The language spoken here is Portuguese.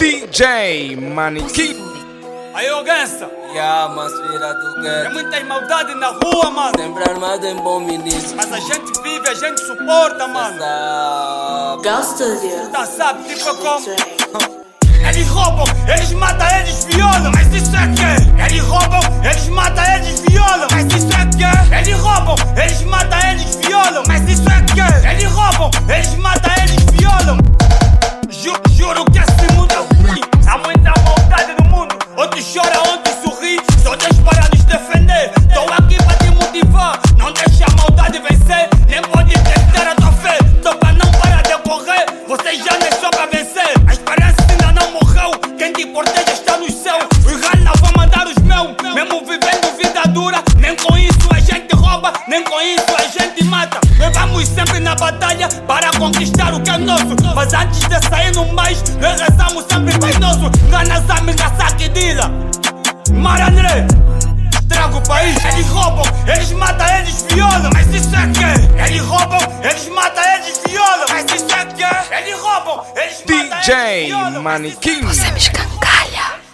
DJ Manequim. Aí, ô Gansa, Ya, mas filha do é gueto muita maldade na rua, mano. Sempre armado em bom ministro Mas a gente vive, a gente suporta, mano. Sabe Go Studio. Tá, sabe, tipo como. Eles roubam, eles matam, eles violam, mas isso é que? Eles roubam, eles matam, eles violam, mas isso é que? Eles roubam, eles matam, eles violam, mas isso é que? Eles roubam, eles matam, eles violam. Ju, juro que é Nem com isso a gente rouba, nem com isso a gente mata. Nós vamos sempre na batalha para conquistar o que é nosso. Mas antes de sair no mais, nós rezamos sempre Pai Nosso. Ganas amigas saquidila. Mar André. Traga o país, eles roubam, eles matam, eles violam, mas isso é que? Eles roubam, eles matam, eles violam, mas isso é que? Eles roubam, eles matam, eles DJ violam, mas isso é Manequim. Você me escanca.